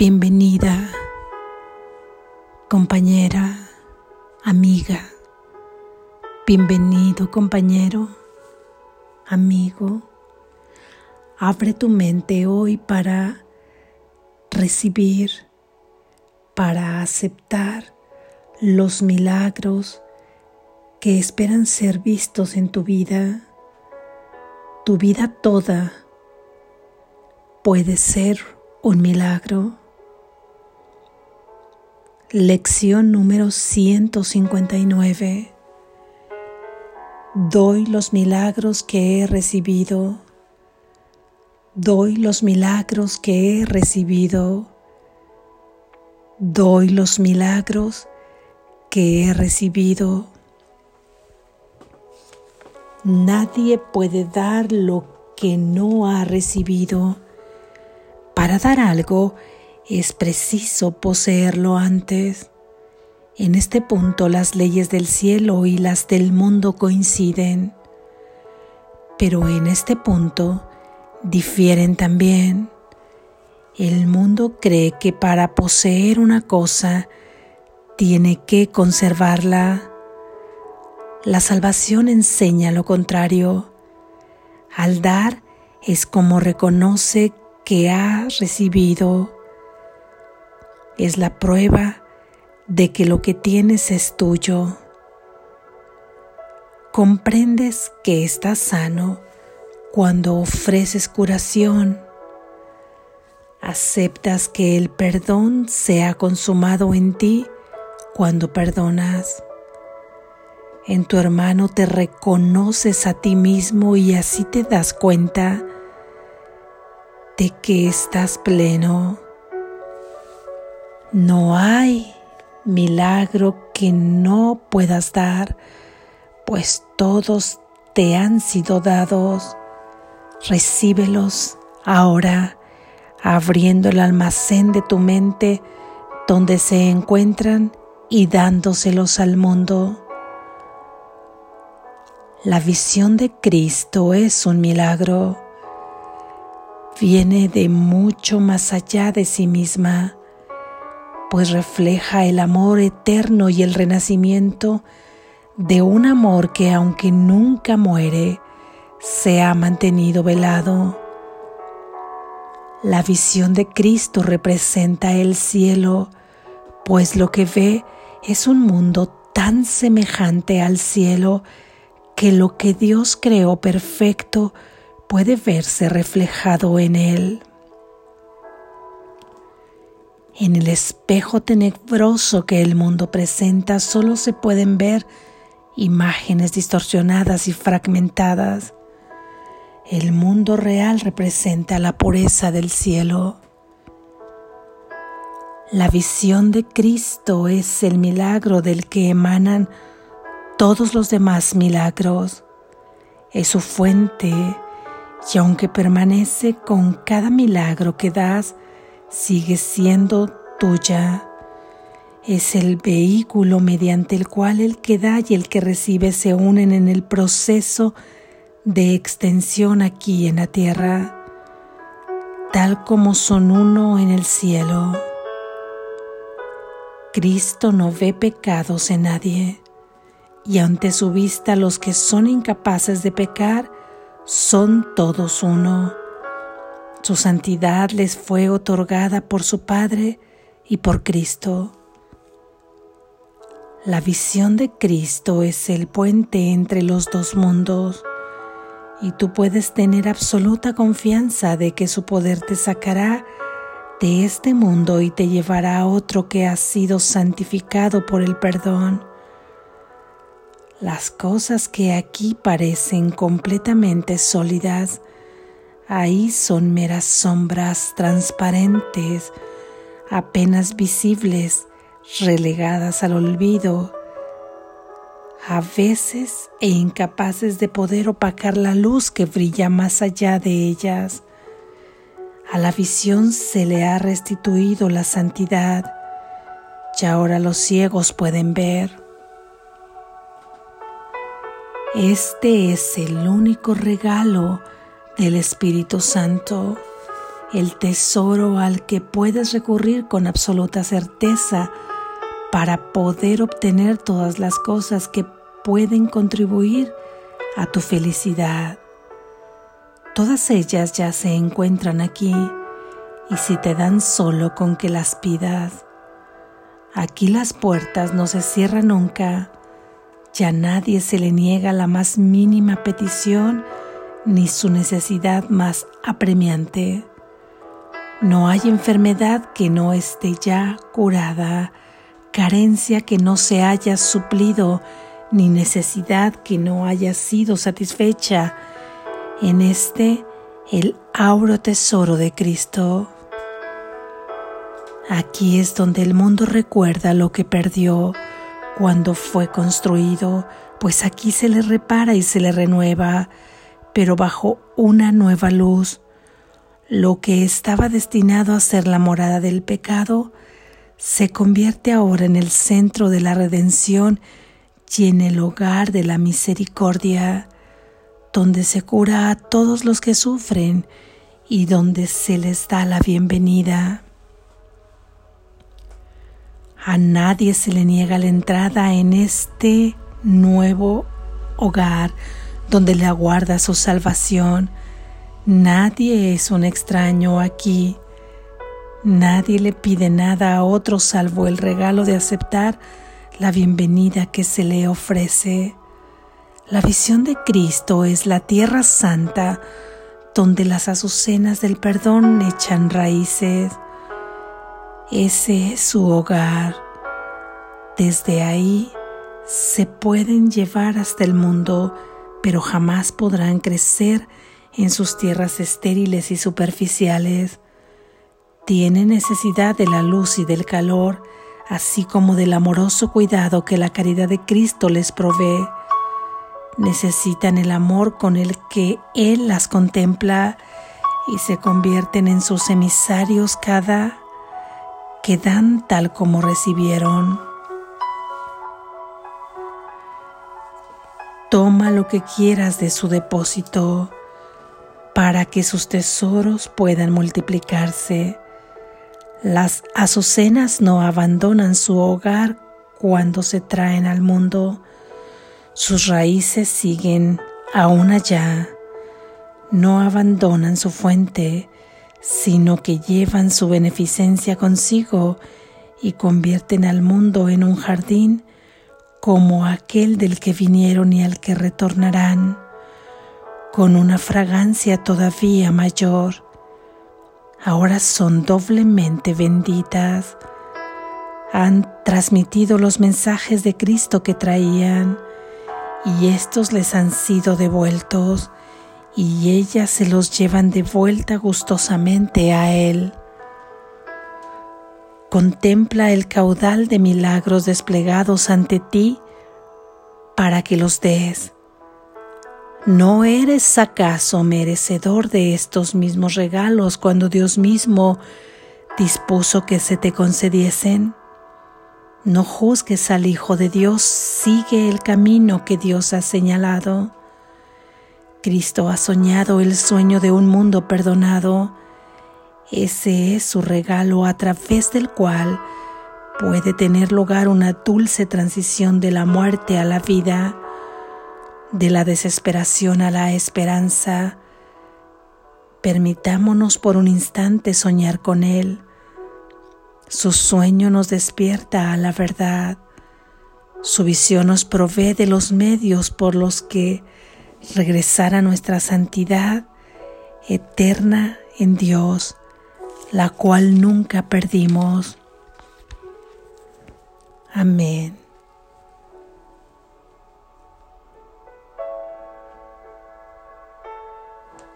Bienvenida, compañera, amiga. Bienvenido, compañero, amigo. Abre tu mente hoy para recibir, para aceptar los milagros que esperan ser vistos en tu vida. Tu vida toda puede ser un milagro. Lección número 159. Doy los milagros que he recibido. Doy los milagros que he recibido. Doy los milagros que he recibido. Nadie puede dar lo que no ha recibido. Para dar algo es preciso poseerlo antes. En este punto las leyes del cielo y las del mundo coinciden, pero en este punto difieren también. El mundo cree que para poseer una cosa tiene que conservarla la salvación enseña lo contrario. Al dar es como reconoce que ha recibido. Es la prueba de que lo que tienes es tuyo. Comprendes que estás sano cuando ofreces curación. Aceptas que el perdón se ha consumado en ti cuando perdonas en tu hermano te reconoces a ti mismo y así te das cuenta de que estás pleno. No hay milagro que no puedas dar, pues todos te han sido dados. Recíbelos ahora, abriendo el almacén de tu mente donde se encuentran y dándoselos al mundo. La visión de Cristo es un milagro. Viene de mucho más allá de sí misma, pues refleja el amor eterno y el renacimiento de un amor que aunque nunca muere, se ha mantenido velado. La visión de Cristo representa el cielo, pues lo que ve es un mundo tan semejante al cielo que lo que Dios creó perfecto puede verse reflejado en él. En el espejo tenebroso que el mundo presenta solo se pueden ver imágenes distorsionadas y fragmentadas. El mundo real representa la pureza del cielo. La visión de Cristo es el milagro del que emanan todos los demás milagros. Es su fuente y aunque permanece con cada milagro que das, sigue siendo tuya. Es el vehículo mediante el cual el que da y el que recibe se unen en el proceso de extensión aquí en la tierra, tal como son uno en el cielo. Cristo no ve pecados en nadie y ante su vista los que son incapaces de pecar son todos uno. Su santidad les fue otorgada por su Padre y por Cristo. La visión de Cristo es el puente entre los dos mundos y tú puedes tener absoluta confianza de que su poder te sacará de este mundo y te llevará a otro que ha sido santificado por el perdón las cosas que aquí parecen completamente sólidas, ahí son meras sombras transparentes, apenas visibles, relegadas al olvido, a veces e incapaces de poder opacar la luz que brilla más allá de ellas. A la visión se le ha restituido la santidad y ahora los ciegos pueden ver. Este es el único regalo del Espíritu Santo el tesoro al que puedes recurrir con absoluta certeza para poder obtener todas las cosas que pueden contribuir a tu felicidad. Todas ellas ya se encuentran aquí y si te dan solo con que las pidas. Aquí las puertas no se cierran nunca, ya nadie se le niega la más mínima petición ni su necesidad más apremiante. No hay enfermedad que no esté ya curada, carencia que no se haya suplido, ni necesidad que no haya sido satisfecha en este el auro tesoro de Cristo. Aquí es donde el mundo recuerda lo que perdió cuando fue construido, pues aquí se le repara y se le renueva, pero bajo una nueva luz. Lo que estaba destinado a ser la morada del pecado se convierte ahora en el centro de la redención y en el hogar de la misericordia, donde se cura a todos los que sufren y donde se les da la bienvenida. A nadie se le niega la entrada en este nuevo hogar donde le aguarda su salvación. Nadie es un extraño aquí. Nadie le pide nada a otro salvo el regalo de aceptar la bienvenida que se le ofrece. La visión de Cristo es la tierra santa donde las azucenas del perdón echan raíces. Ese es su hogar. Desde ahí se pueden llevar hasta el mundo, pero jamás podrán crecer en sus tierras estériles y superficiales. Tienen necesidad de la luz y del calor, así como del amoroso cuidado que la caridad de Cristo les provee. Necesitan el amor con el que Él las contempla y se convierten en sus emisarios cada que dan tal como recibieron. Toma lo que quieras de su depósito para que sus tesoros puedan multiplicarse. Las azucenas no abandonan su hogar cuando se traen al mundo. Sus raíces siguen aún allá. No abandonan su fuente sino que llevan su beneficencia consigo y convierten al mundo en un jardín como aquel del que vinieron y al que retornarán, con una fragancia todavía mayor. Ahora son doblemente benditas. Han transmitido los mensajes de Cristo que traían y estos les han sido devueltos y ellas se los llevan de vuelta gustosamente a Él. Contempla el caudal de milagros desplegados ante ti para que los des. ¿No eres acaso merecedor de estos mismos regalos cuando Dios mismo dispuso que se te concediesen? No juzgues al Hijo de Dios, sigue el camino que Dios ha señalado. Cristo ha soñado el sueño de un mundo perdonado. Ese es su regalo a través del cual puede tener lugar una dulce transición de la muerte a la vida, de la desesperación a la esperanza. Permitámonos por un instante soñar con Él. Su sueño nos despierta a la verdad. Su visión nos provee de los medios por los que regresar a nuestra santidad eterna en Dios, la cual nunca perdimos. Amén.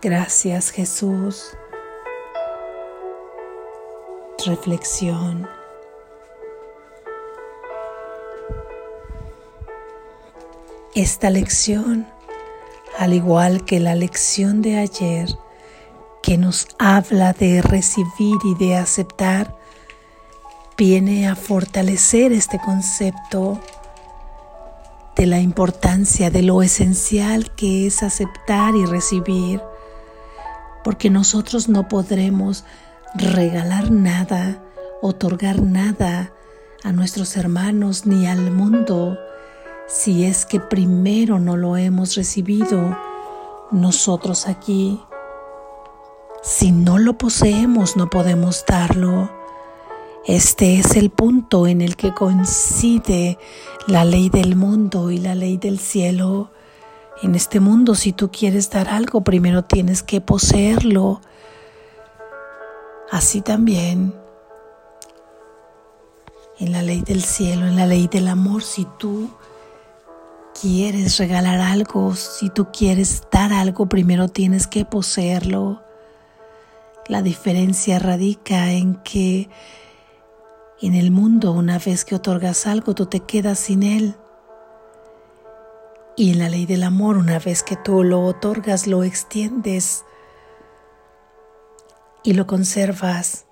Gracias Jesús. Reflexión. Esta lección al igual que la lección de ayer que nos habla de recibir y de aceptar, viene a fortalecer este concepto de la importancia de lo esencial que es aceptar y recibir, porque nosotros no podremos regalar nada, otorgar nada a nuestros hermanos ni al mundo si es que primero no lo hemos recibido nosotros aquí. Si no lo poseemos no podemos darlo. Este es el punto en el que coincide la ley del mundo y la ley del cielo. En este mundo, si tú quieres dar algo, primero tienes que poseerlo. Así también, en la ley del cielo, en la ley del amor, si tú quieres regalar algo, si tú quieres dar algo, primero tienes que poseerlo. La diferencia radica en que en el mundo, una vez que otorgas algo, tú te quedas sin él. Y en la ley del amor, una vez que tú lo otorgas, lo extiendes y lo conservas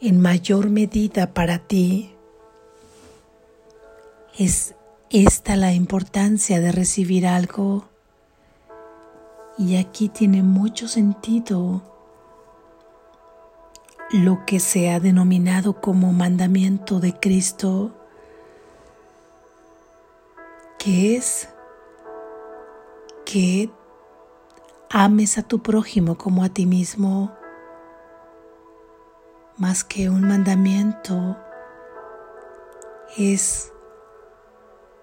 en mayor medida para ti. Es esta la importancia de recibir algo. Y aquí tiene mucho sentido lo que se ha denominado como mandamiento de Cristo, que es que ames a tu prójimo como a ti mismo, más que un mandamiento, es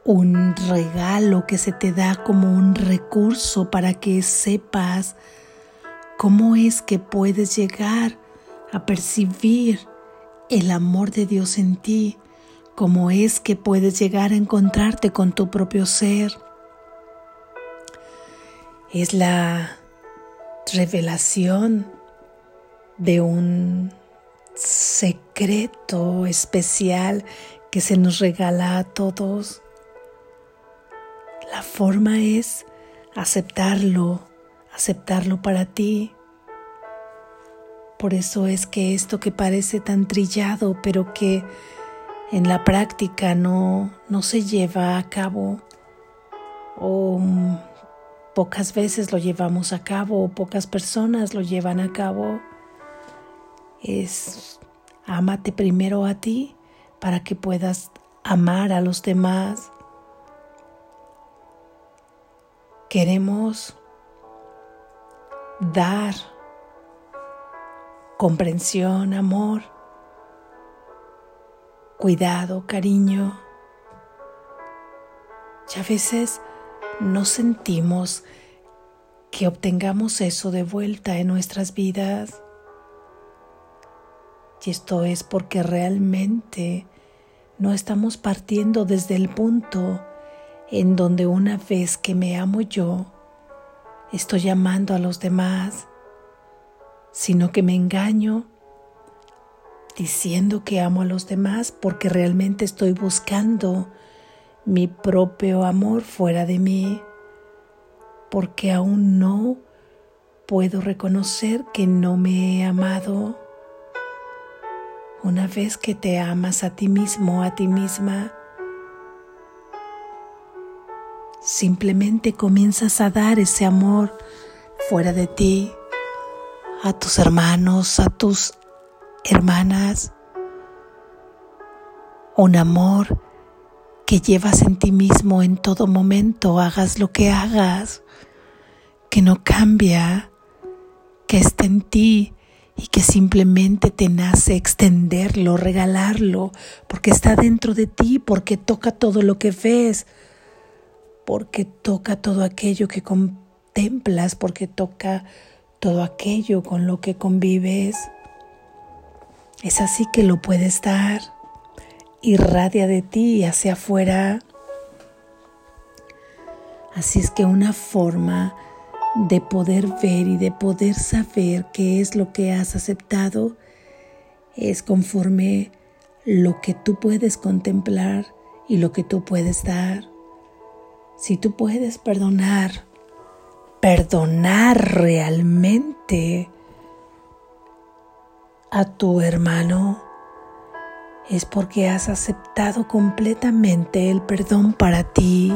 un regalo que se te da como un recurso para que sepas cómo es que puedes llegar a percibir el amor de Dios en ti, cómo es que puedes llegar a encontrarte con tu propio ser es la revelación de un secreto especial que se nos regala a todos. La forma es aceptarlo, aceptarlo para ti. Por eso es que esto que parece tan trillado, pero que en la práctica no, no se lleva a cabo, o Pocas veces lo llevamos a cabo o pocas personas lo llevan a cabo. Es ámate primero a ti para que puedas amar a los demás. Queremos dar comprensión, amor, cuidado, cariño. Y a veces no sentimos que obtengamos eso de vuelta en nuestras vidas. Y esto es porque realmente no estamos partiendo desde el punto en donde una vez que me amo yo, estoy llamando a los demás, sino que me engaño diciendo que amo a los demás porque realmente estoy buscando mi propio amor fuera de mí, porque aún no puedo reconocer que no me he amado. Una vez que te amas a ti mismo, a ti misma, simplemente comienzas a dar ese amor fuera de ti, a tus hermanos, a tus hermanas, un amor que llevas en ti mismo en todo momento, hagas lo que hagas, que no cambia, que está en ti y que simplemente te nace extenderlo, regalarlo, porque está dentro de ti, porque toca todo lo que ves, porque toca todo aquello que contemplas, porque toca todo aquello con lo que convives. Es así que lo puedes dar irradia de ti hacia afuera. Así es que una forma de poder ver y de poder saber qué es lo que has aceptado es conforme lo que tú puedes contemplar y lo que tú puedes dar. Si tú puedes perdonar, perdonar realmente a tu hermano, es porque has aceptado completamente el perdón para ti.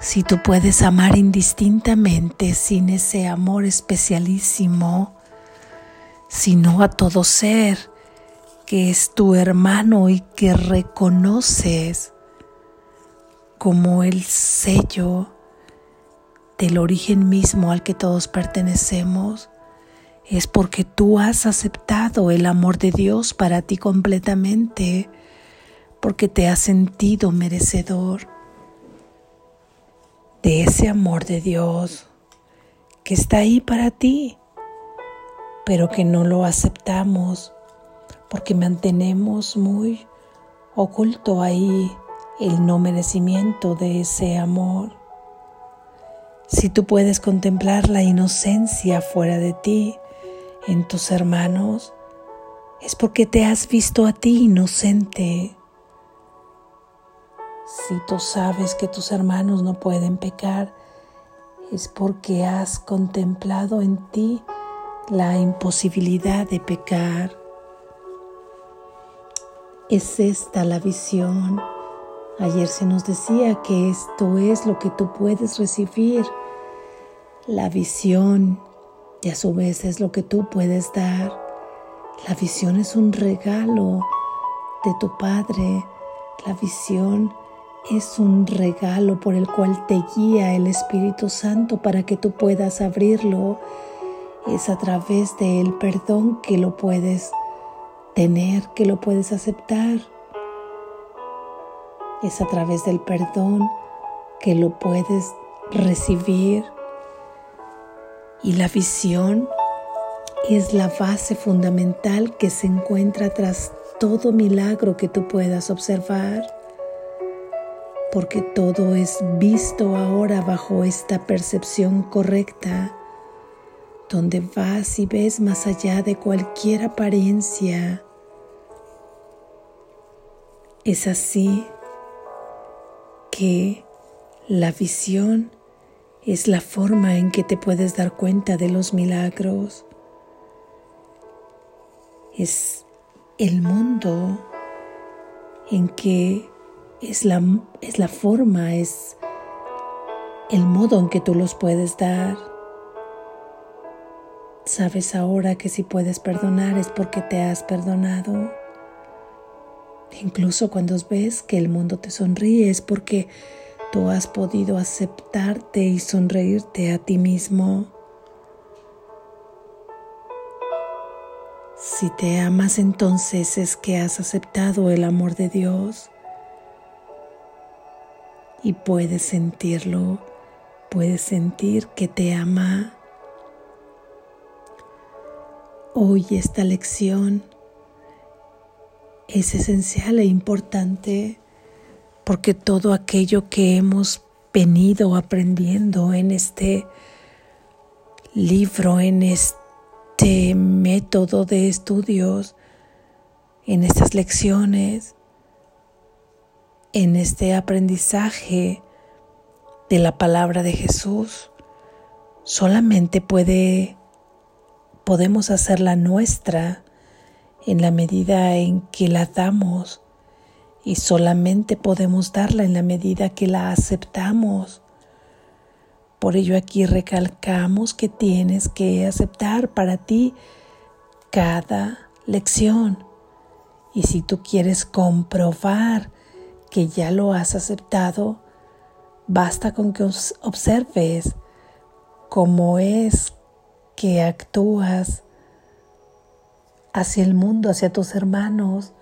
Si tú puedes amar indistintamente sin ese amor especialísimo, sino a todo ser que es tu hermano y que reconoces como el sello del origen mismo al que todos pertenecemos, es porque tú has aceptado el amor de Dios para ti completamente, porque te has sentido merecedor de ese amor de Dios que está ahí para ti, pero que no lo aceptamos porque mantenemos muy oculto ahí el no merecimiento de ese amor. Si tú puedes contemplar la inocencia fuera de ti, en tus hermanos, es porque te has visto a ti inocente. Si tú sabes que tus hermanos no pueden pecar, es porque has contemplado en ti la imposibilidad de pecar. Es esta la visión Ayer se nos decía que esto es lo que tú puedes recibir, la visión, y a su vez es lo que tú puedes dar. La visión es un regalo de tu Padre. La visión es un regalo por el cual te guía el Espíritu Santo para que tú puedas abrirlo. Es a través del perdón que lo puedes tener, que lo puedes aceptar. Es a través del perdón que lo puedes recibir. Y la visión es la base fundamental que se encuentra tras todo milagro que tú puedas observar, porque todo es visto ahora bajo esta percepción correcta, donde vas y ves más allá de cualquier apariencia. Es así que la visión es la forma en que te puedes dar cuenta de los milagros. Es el mundo en que es la, es la forma, es el modo en que tú los puedes dar. Sabes ahora que si puedes perdonar es porque te has perdonado. Incluso cuando ves que el mundo te sonríe es porque tú has podido aceptarte y sonreírte a ti mismo. Si te amas entonces es que has aceptado el amor de Dios y puedes sentirlo, puedes sentir que te ama. Hoy esta lección es esencial e importante porque todo aquello que hemos venido aprendiendo en este libro, en este método de estudios, en estas lecciones, en este aprendizaje de la palabra de Jesús, solamente puede podemos hacerla nuestra en la medida en que la damos y solamente podemos darla en la medida que la aceptamos. Por ello aquí recalcamos que tienes que aceptar para ti cada lección. Y si tú quieres comprobar que ya lo has aceptado, basta con que observes cómo es que actúas hacia el mundo, hacia tus hermanos,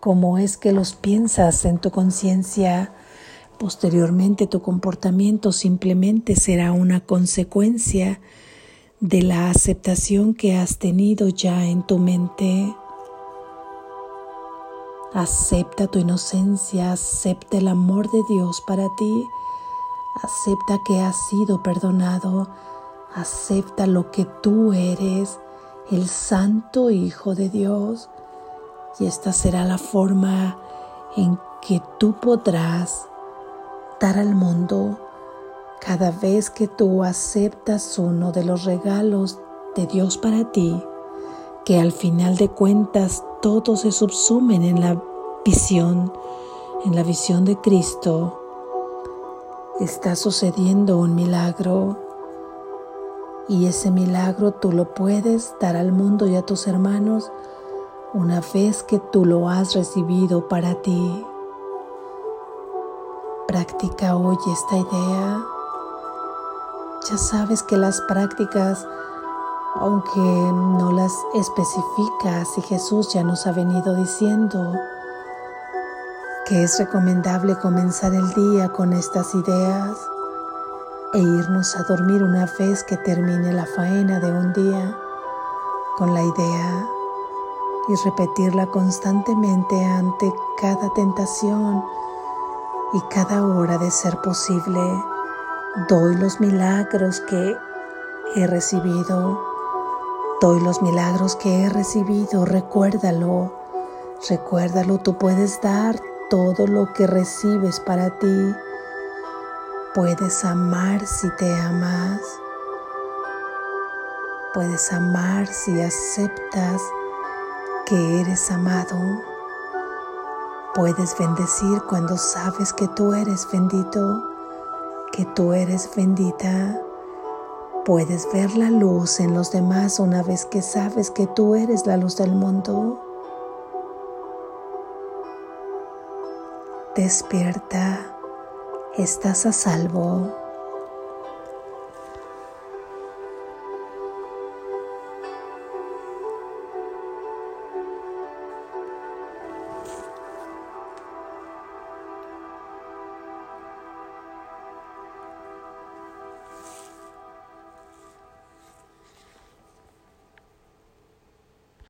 cómo es que los piensas en tu conciencia. Posteriormente tu comportamiento simplemente será una consecuencia de la aceptación que has tenido ya en tu mente. Acepta tu inocencia, acepta el amor de Dios para ti, acepta que has sido perdonado, acepta lo que tú eres el Santo Hijo de Dios. Y esta será la forma en que tú podrás dar al mundo cada vez que tú aceptas uno de los regalos de Dios para ti, que al final de cuentas todos se subsumen en la visión, en la visión de Cristo. está sucediendo un milagro y ese milagro tú lo puedes dar al mundo y a tus hermanos una vez que tú lo has recibido para ti. Practica hoy esta idea. Ya sabes que las prácticas, aunque no las especificas, y Jesús ya nos ha venido diciendo que es recomendable comenzar el día con estas ideas e irnos a dormir una vez que termine la faena de un día con la idea y repetirla constantemente ante cada tentación y cada hora de ser posible. Doy los milagros que he recibido. Doy los milagros que he recibido. Recuérdalo. Recuérdalo. Tú puedes dar todo lo que recibes para ti. Puedes amar si te amas. Puedes amar si aceptas que eres amado. Puedes bendecir cuando sabes que tú eres bendito, que tú eres bendita. Puedes ver la luz en los demás una vez que sabes que tú eres la luz del mundo. Despierta, estás a salvo.